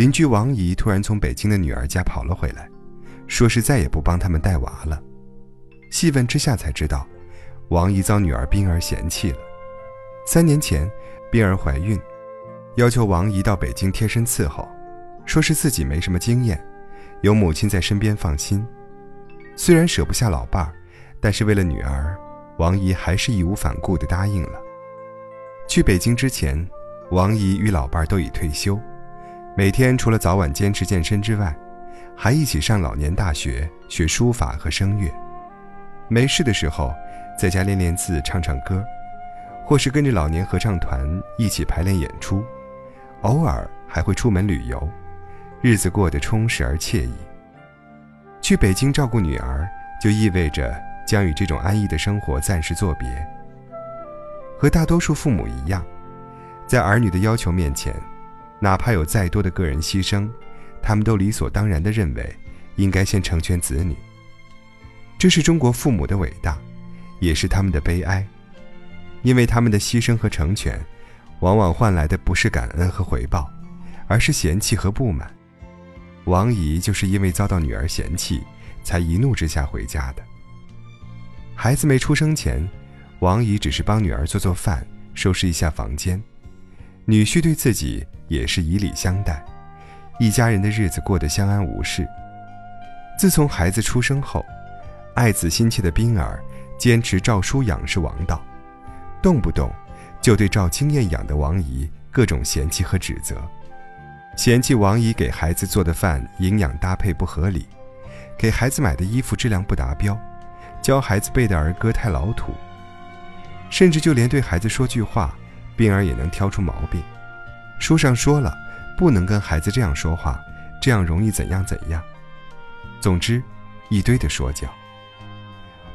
邻居王姨突然从北京的女儿家跑了回来，说是再也不帮他们带娃了。细问之下才知道，王姨遭女儿冰儿嫌弃了。三年前，冰儿怀孕，要求王姨到北京贴身伺候，说是自己没什么经验，有母亲在身边放心。虽然舍不下老伴儿，但是为了女儿，王姨还是义无反顾地答应了。去北京之前，王姨与老伴儿都已退休，每天除了早晚坚持健身之外，还一起上老年大学学书法和声乐。没事的时候，在家练练字、唱唱歌，或是跟着老年合唱团一起排练演出，偶尔还会出门旅游，日子过得充实而惬意。去北京照顾女儿，就意味着将与这种安逸的生活暂时作别。和大多数父母一样，在儿女的要求面前，哪怕有再多的个人牺牲，他们都理所当然地认为，应该先成全子女。这是中国父母的伟大，也是他们的悲哀，因为他们的牺牲和成全，往往换来的不是感恩和回报，而是嫌弃和不满。王姨就是因为遭到女儿嫌弃，才一怒之下回家的。孩子没出生前，王姨只是帮女儿做做饭，收拾一下房间，女婿对自己也是以礼相待，一家人的日子过得相安无事。自从孩子出生后，爱子心切的冰儿，坚持照书养是王道，动不动就对照经验养的王姨各种嫌弃和指责，嫌弃王姨给孩子做的饭营养搭配不合理，给孩子买的衣服质量不达标，教孩子背的儿歌太老土，甚至就连对孩子说句话，冰儿也能挑出毛病。书上说了，不能跟孩子这样说话，这样容易怎样怎样。总之，一堆的说教。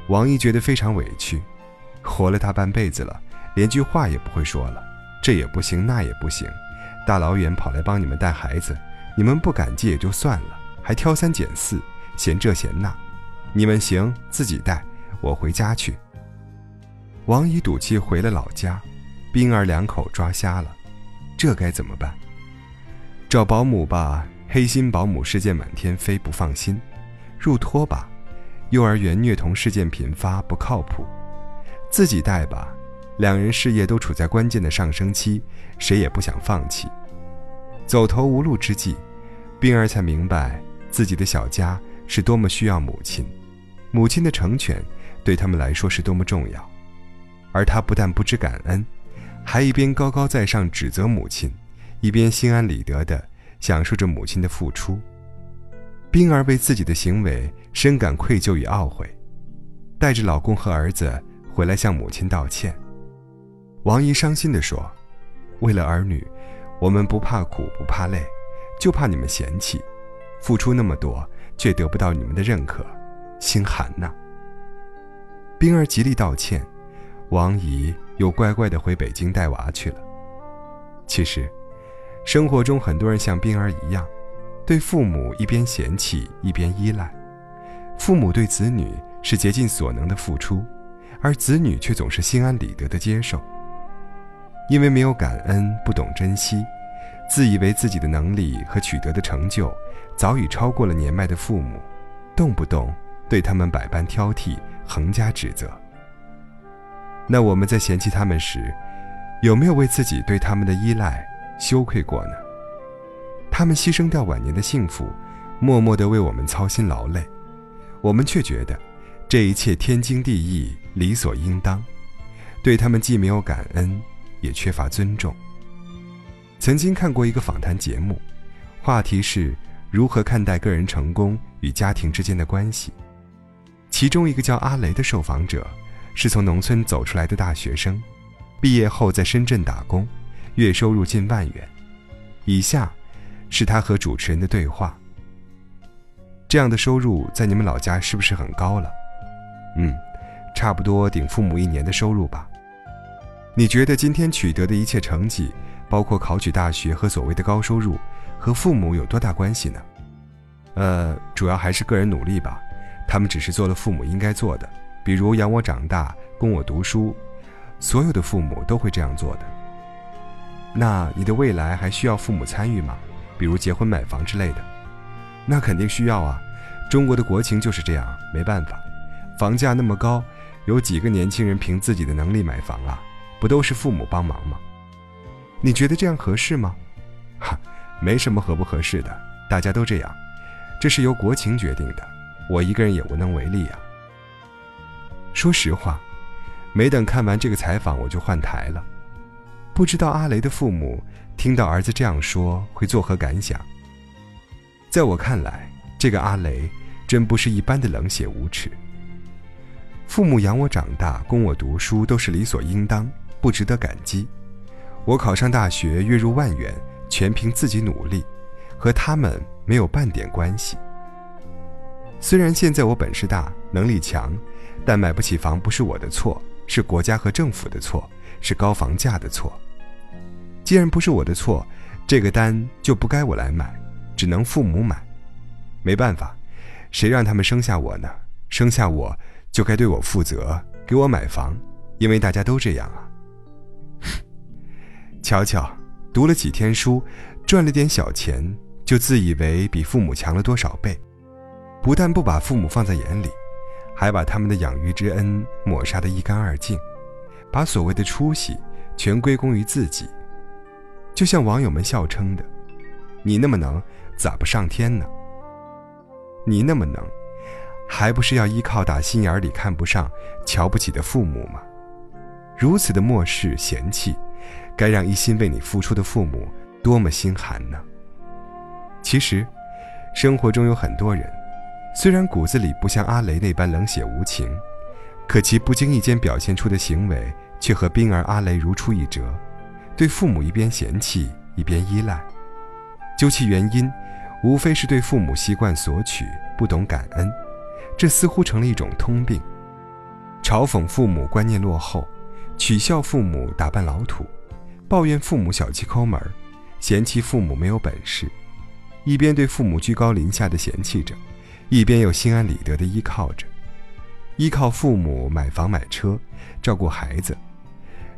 王姨觉得非常委屈，活了大半辈子了，连句话也不会说了，这也不行，那也不行，大老远跑来帮你们带孩子，你们不感激也就算了，还挑三拣四，嫌这嫌那，你们行自己带，我回家去。王姨赌气回了老家，冰儿两口抓瞎了，这该怎么办？找保姆吧，黑心保姆事件满天飞，不放心；入托吧。幼儿园虐童事件频发，不靠谱。自己带吧，两人事业都处在关键的上升期，谁也不想放弃。走投无路之际，冰儿才明白自己的小家是多么需要母亲，母亲的成全对他们来说是多么重要。而他不但不知感恩，还一边高高在上指责母亲，一边心安理得地享受着母亲的付出。冰儿为自己的行为深感愧疚与懊悔，带着老公和儿子回来向母亲道歉。王姨伤心地说：“为了儿女，我们不怕苦不怕累，就怕你们嫌弃，付出那么多却得不到你们的认可，心寒呐。”冰儿极力道歉，王姨又乖乖地回北京带娃去了。其实，生活中很多人像冰儿一样。对父母一边嫌弃一边依赖，父母对子女是竭尽所能的付出，而子女却总是心安理得的接受。因为没有感恩，不懂珍惜，自以为自己的能力和取得的成就早已超过了年迈的父母，动不动对他们百般挑剔，横加指责。那我们在嫌弃他们时，有没有为自己对他们的依赖羞愧过呢？他们牺牲掉晚年的幸福，默默地为我们操心劳累，我们却觉得这一切天经地义、理所应当，对他们既没有感恩，也缺乏尊重。曾经看过一个访谈节目，话题是如何看待个人成功与家庭之间的关系。其中一个叫阿雷的受访者，是从农村走出来的大学生，毕业后在深圳打工，月收入近万元。以下。是他和主持人的对话。这样的收入在你们老家是不是很高了？嗯，差不多顶父母一年的收入吧。你觉得今天取得的一切成绩，包括考取大学和所谓的高收入，和父母有多大关系呢？呃，主要还是个人努力吧。他们只是做了父母应该做的，比如养我长大，供我读书。所有的父母都会这样做的。那你的未来还需要父母参与吗？比如结婚买房之类的。那肯定需要啊，中国的国情就是这样，没办法，房价那么高，有几个年轻人凭自己的能力买房啊？不都是父母帮忙吗？你觉得这样合适吗？哈，没什么合不合适的，大家都这样，这是由国情决定的，我一个人也无能为力啊。说实话，没等看完这个采访，我就换台了。不知道阿雷的父母听到儿子这样说会作何感想？在我看来，这个阿雷真不是一般的冷血无耻。父母养我长大，供我读书，都是理所应当，不值得感激。我考上大学，月入万元，全凭自己努力，和他们没有半点关系。虽然现在我本事大，能力强，但买不起房不是我的错，是国家和政府的错，是高房价的错。既然不是我的错，这个单就不该我来买，只能父母买。没办法，谁让他们生下我呢？生下我就该对我负责，给我买房，因为大家都这样啊。瞧瞧，读了几天书，赚了点小钱，就自以为比父母强了多少倍，不但不把父母放在眼里，还把他们的养育之恩抹杀得一干二净，把所谓的出息全归功于自己。就像网友们笑称的：“你那么能，咋不上天呢？你那么能，还不是要依靠打心眼里看不上、瞧不起的父母吗？如此的漠视、嫌弃。”该让一心为你付出的父母多么心寒呢？其实，生活中有很多人，虽然骨子里不像阿雷那般冷血无情，可其不经意间表现出的行为却和冰儿、阿雷如出一辙。对父母一边嫌弃一边依赖，究其原因，无非是对父母习惯索取，不懂感恩。这似乎成了一种通病。嘲讽父母观念落后，取笑父母打扮老土。抱怨父母小气抠门嫌弃父母没有本事，一边对父母居高临下的嫌弃着，一边又心安理得的依靠着，依靠父母买房买车，照顾孩子，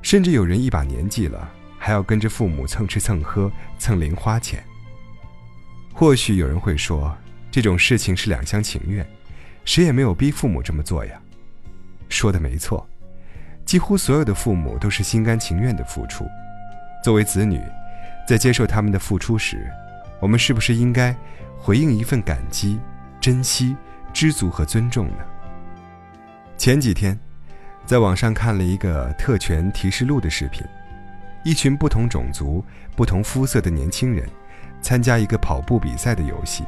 甚至有人一把年纪了还要跟着父母蹭吃蹭喝蹭零花钱。或许有人会说，这种事情是两厢情愿，谁也没有逼父母这么做呀。说的没错，几乎所有的父母都是心甘情愿的付出。作为子女，在接受他们的付出时，我们是不是应该回应一份感激、珍惜、知足和尊重呢？前几天，在网上看了一个特权提示录的视频，一群不同种族、不同肤色的年轻人参加一个跑步比赛的游戏，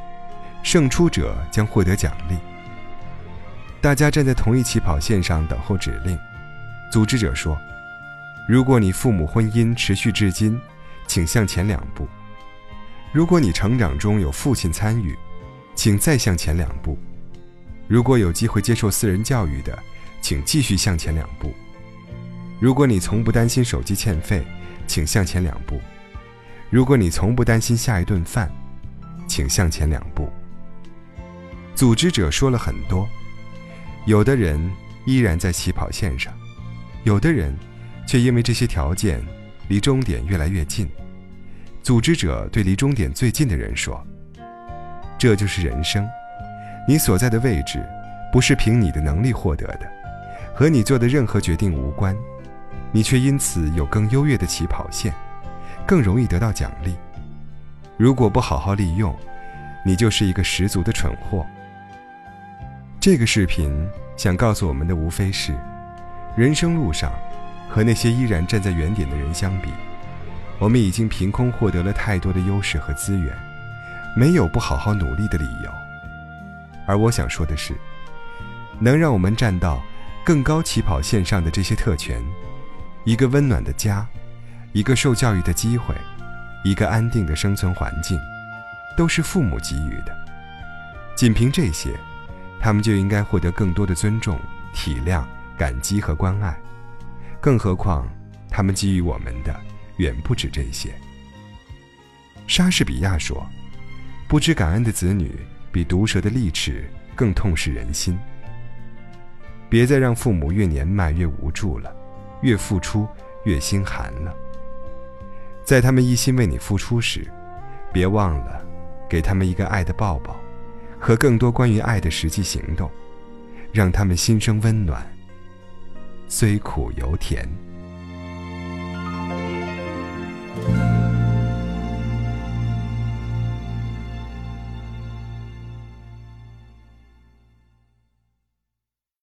胜出者将获得奖励。大家站在同一起跑线上等候指令，组织者说。如果你父母婚姻持续至今，请向前两步；如果你成长中有父亲参与，请再向前两步；如果有机会接受私人教育的，请继续向前两步；如果你从不担心手机欠费，请向前两步；如果你从不担心下一顿饭，请向前两步。组织者说了很多，有的人依然在起跑线上，有的人。却因为这些条件，离终点越来越近。组织者对离终点最近的人说：“这就是人生，你所在的位置，不是凭你的能力获得的，和你做的任何决定无关。你却因此有更优越的起跑线，更容易得到奖励。如果不好好利用，你就是一个十足的蠢货。”这个视频想告诉我们的，无非是人生路上。和那些依然站在原点的人相比，我们已经凭空获得了太多的优势和资源，没有不好好努力的理由。而我想说的是，能让我们站到更高起跑线上的这些特权，一个温暖的家，一个受教育的机会，一个安定的生存环境，都是父母给予的。仅凭这些，他们就应该获得更多的尊重、体谅、感激和关爱。更何况，他们给予我们的远不止这些。莎士比亚说：“不知感恩的子女，比毒蛇的利齿更痛噬人心。”别再让父母越年迈越无助了，越付出越心寒了。在他们一心为你付出时，别忘了，给他们一个爱的抱抱，和更多关于爱的实际行动，让他们心生温暖。虽苦犹甜。